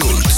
Schulz.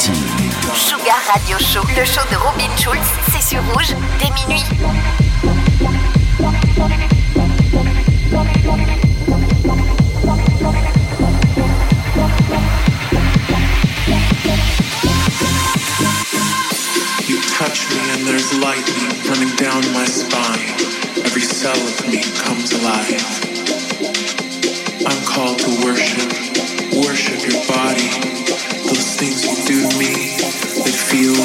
Party. Sugar Radio Show, le show de Robin Schulz, c'est sur rouge dès minuit. You touch me and there's lightning running down my spine. Every cell of me comes alive. I'm called to worship, worship your body.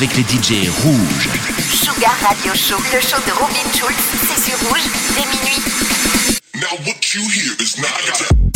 avec les DJ rouges. Sugar Radio Show, le show de Robin Schulz, c'est sur rouge dès minuit. Now what you hear is not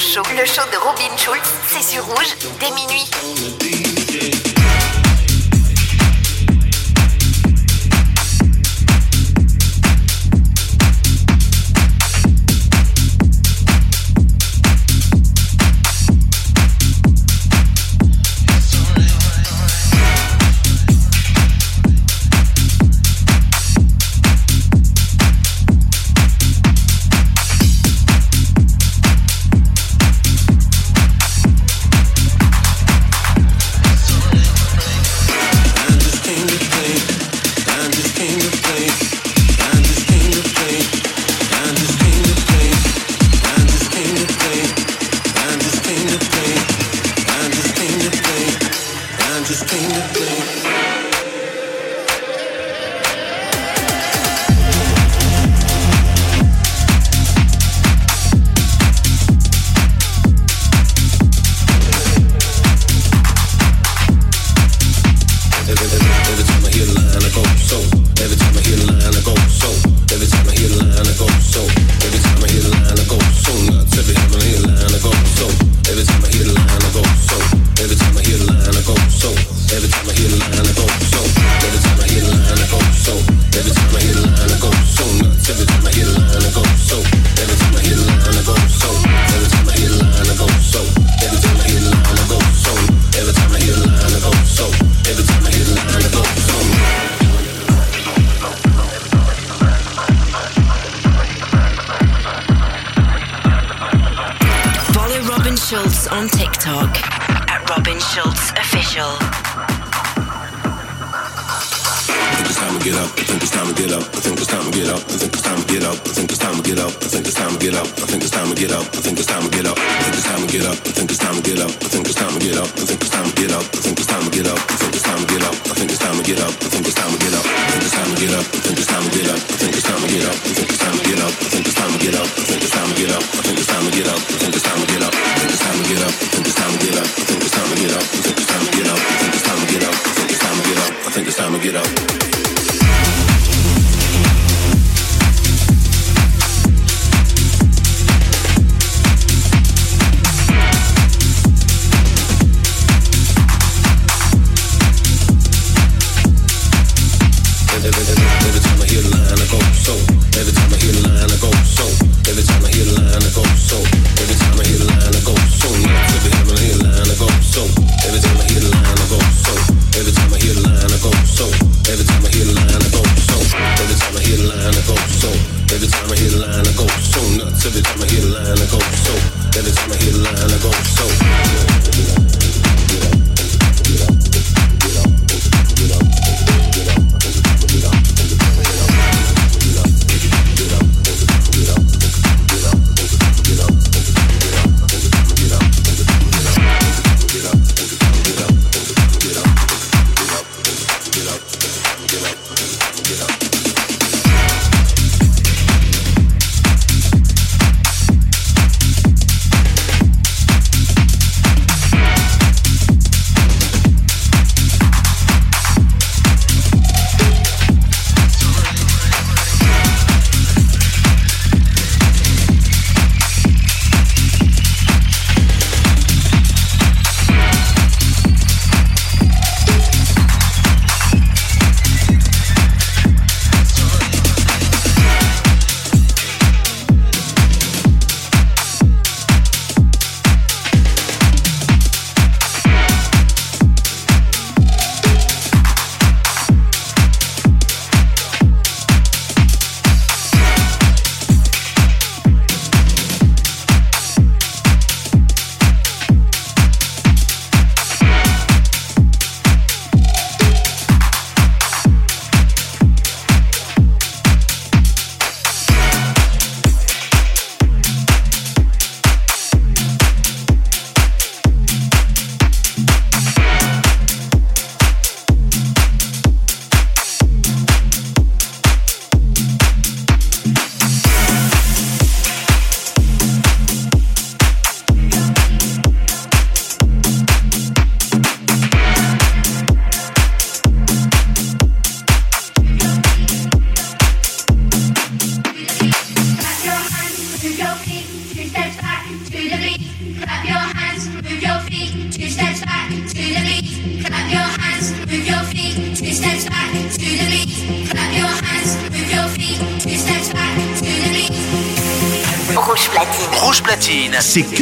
Show,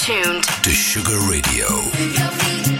tuned to Sugar Radio.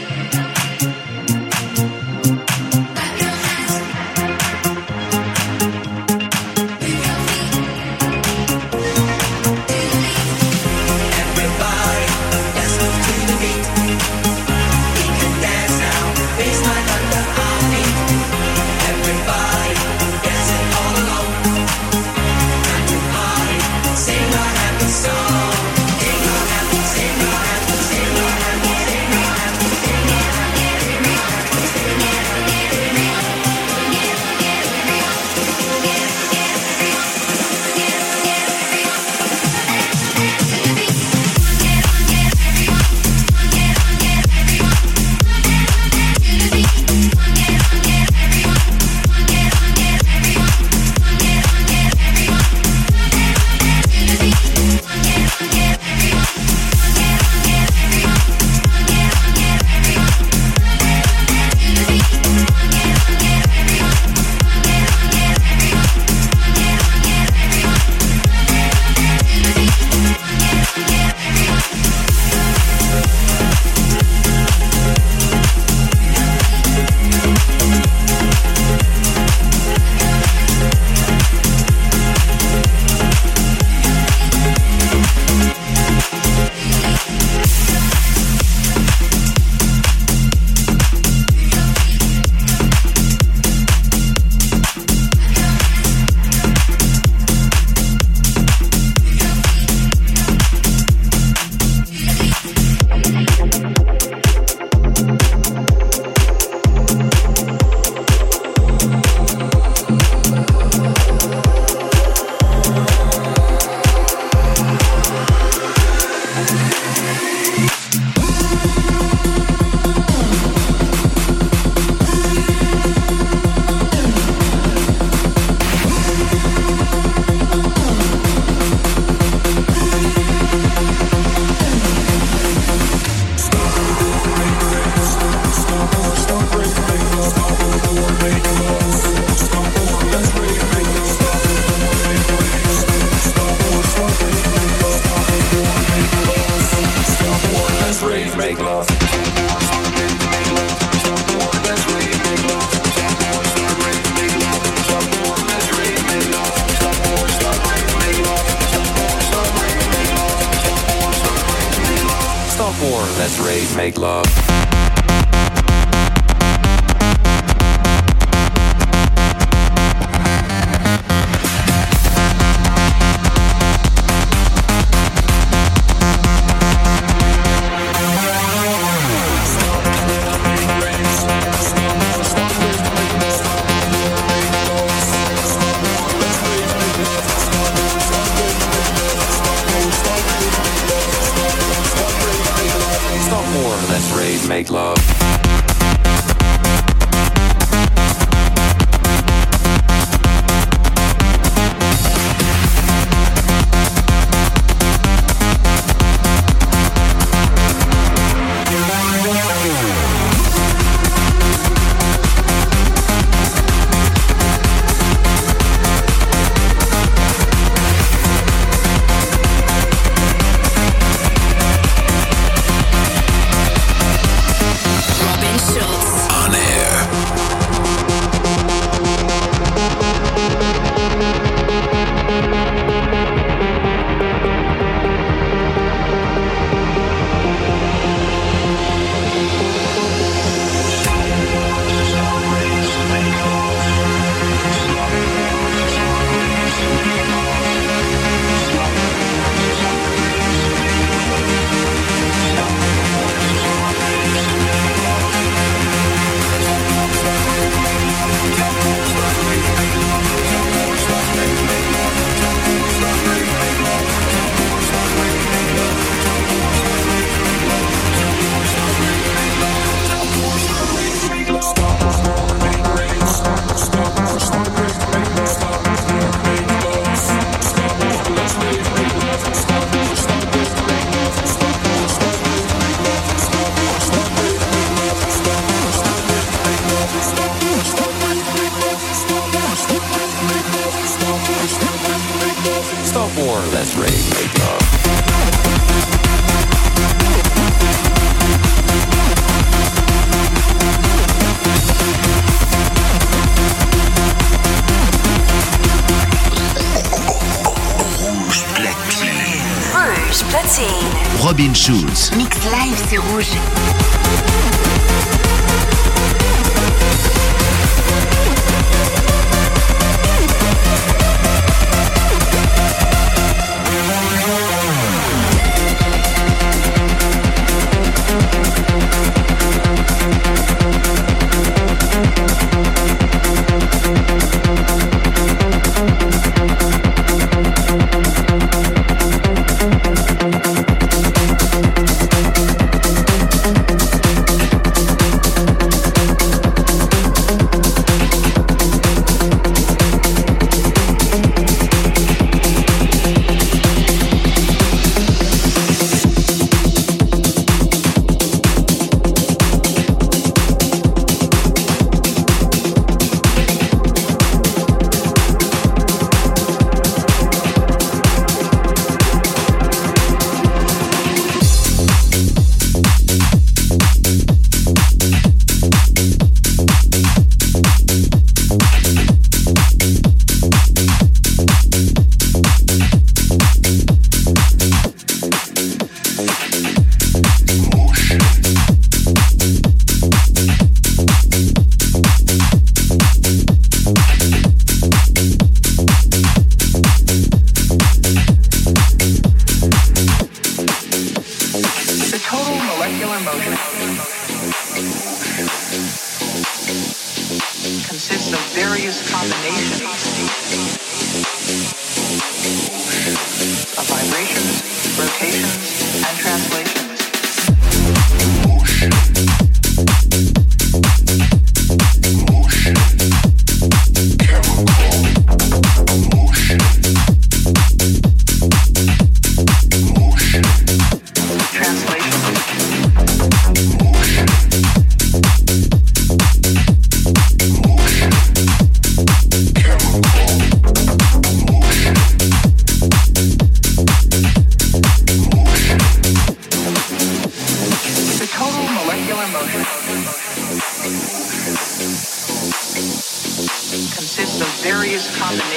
Of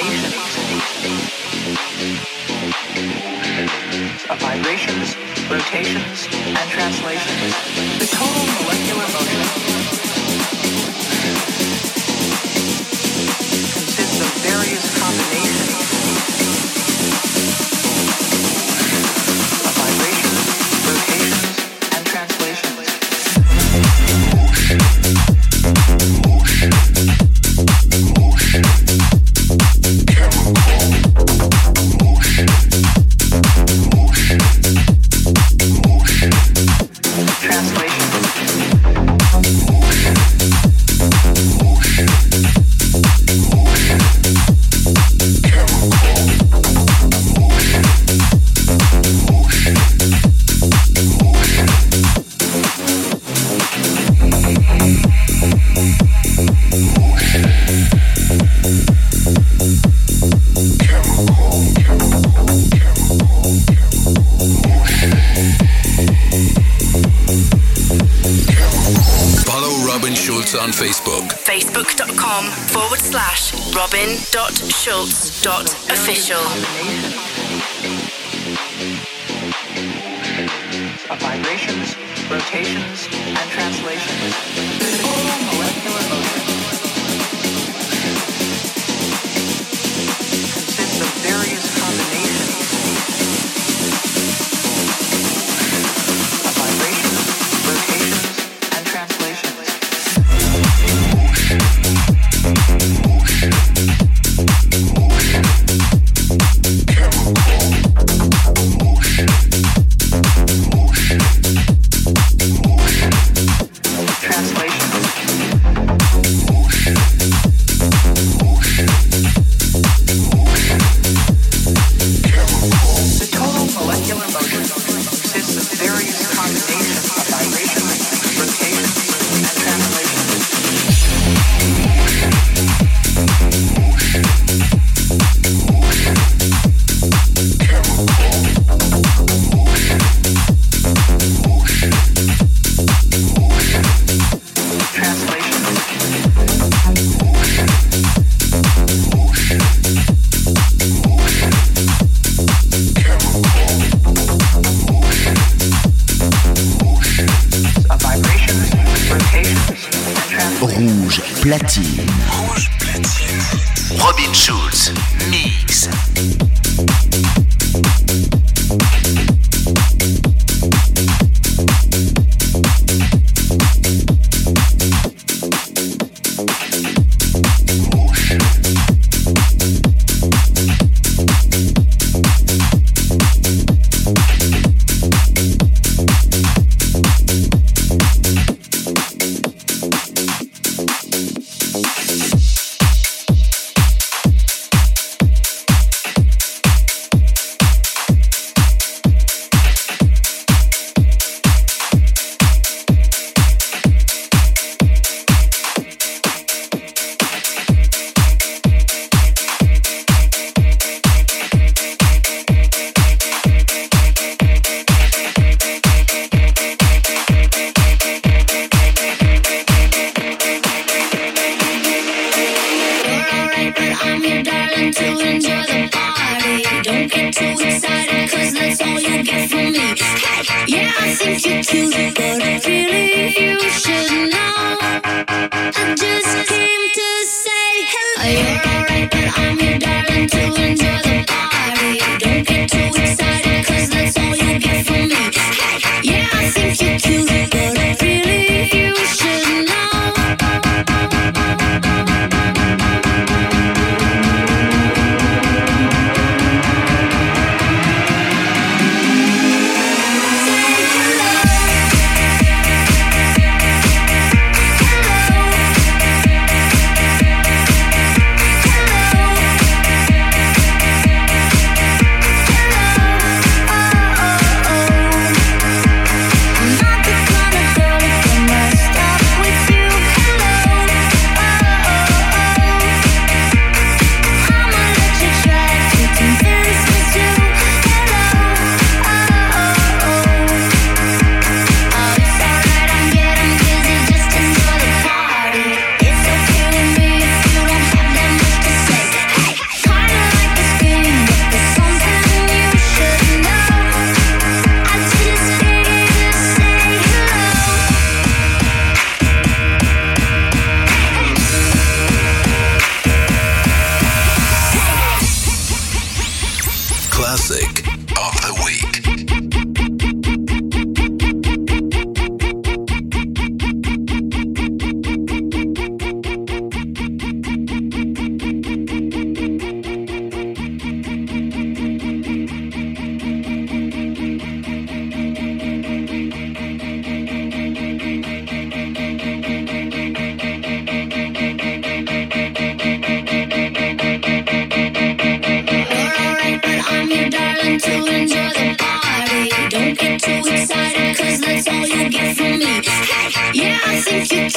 me. Hey, yeah, I think you do, but I really you should know. I just came to say hello. Oh, you're alright, but I'm your darling to enjoy the party. Don't get too excited, cause that's all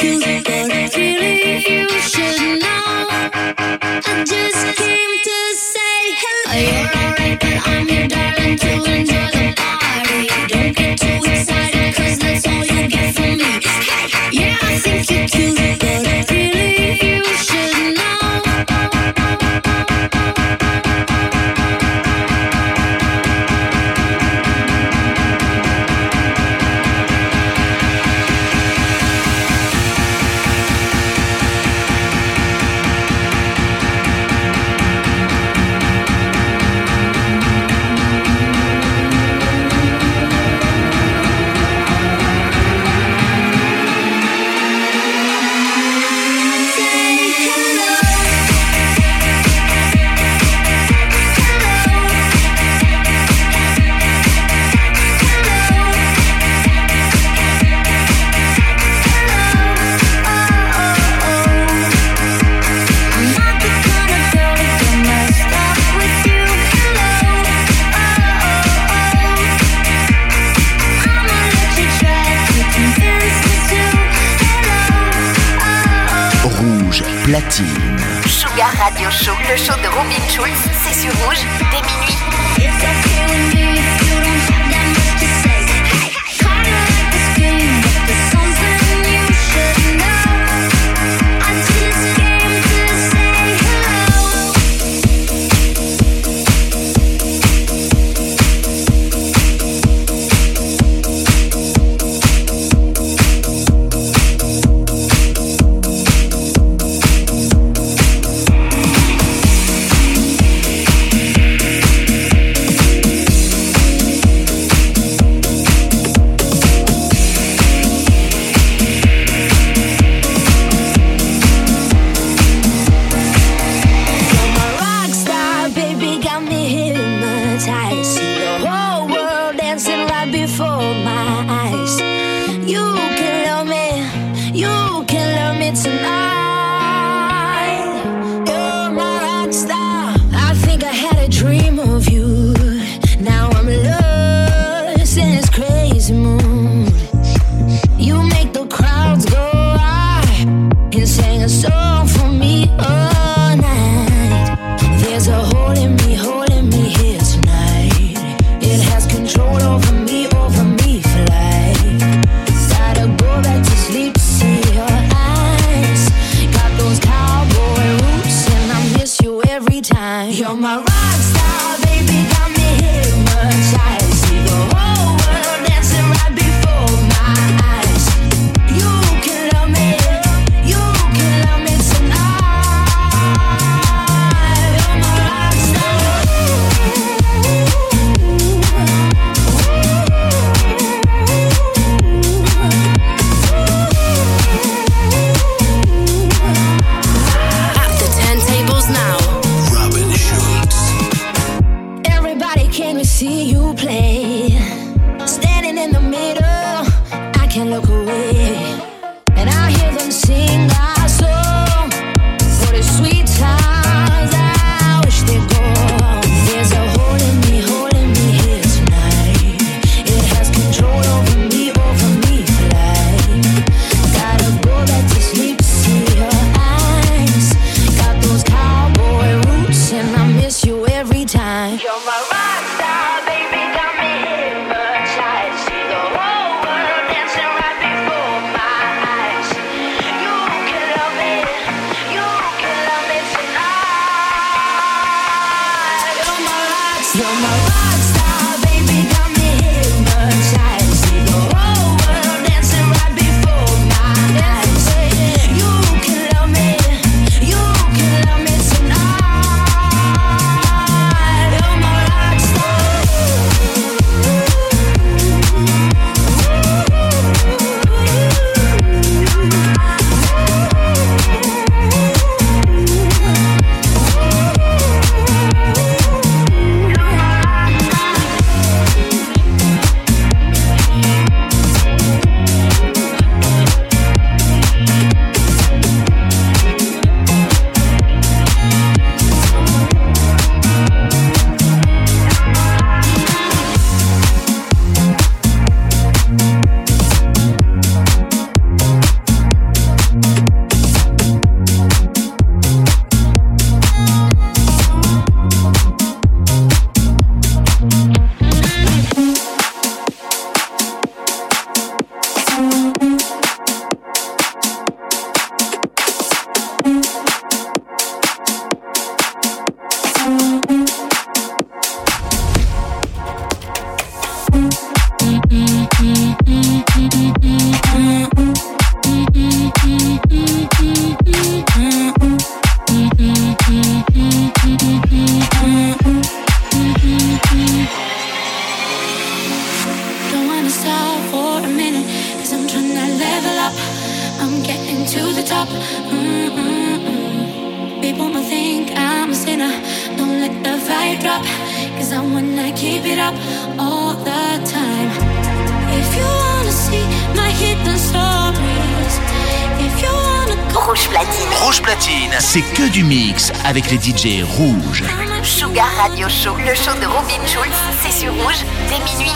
you. Can we see you play? Standing in the middle, I can't look away. And I hear them sing. du mix avec les DJ rouges. Sugar Radio Show, le show de Robin Schulz, c'est sur rouge dès minuit.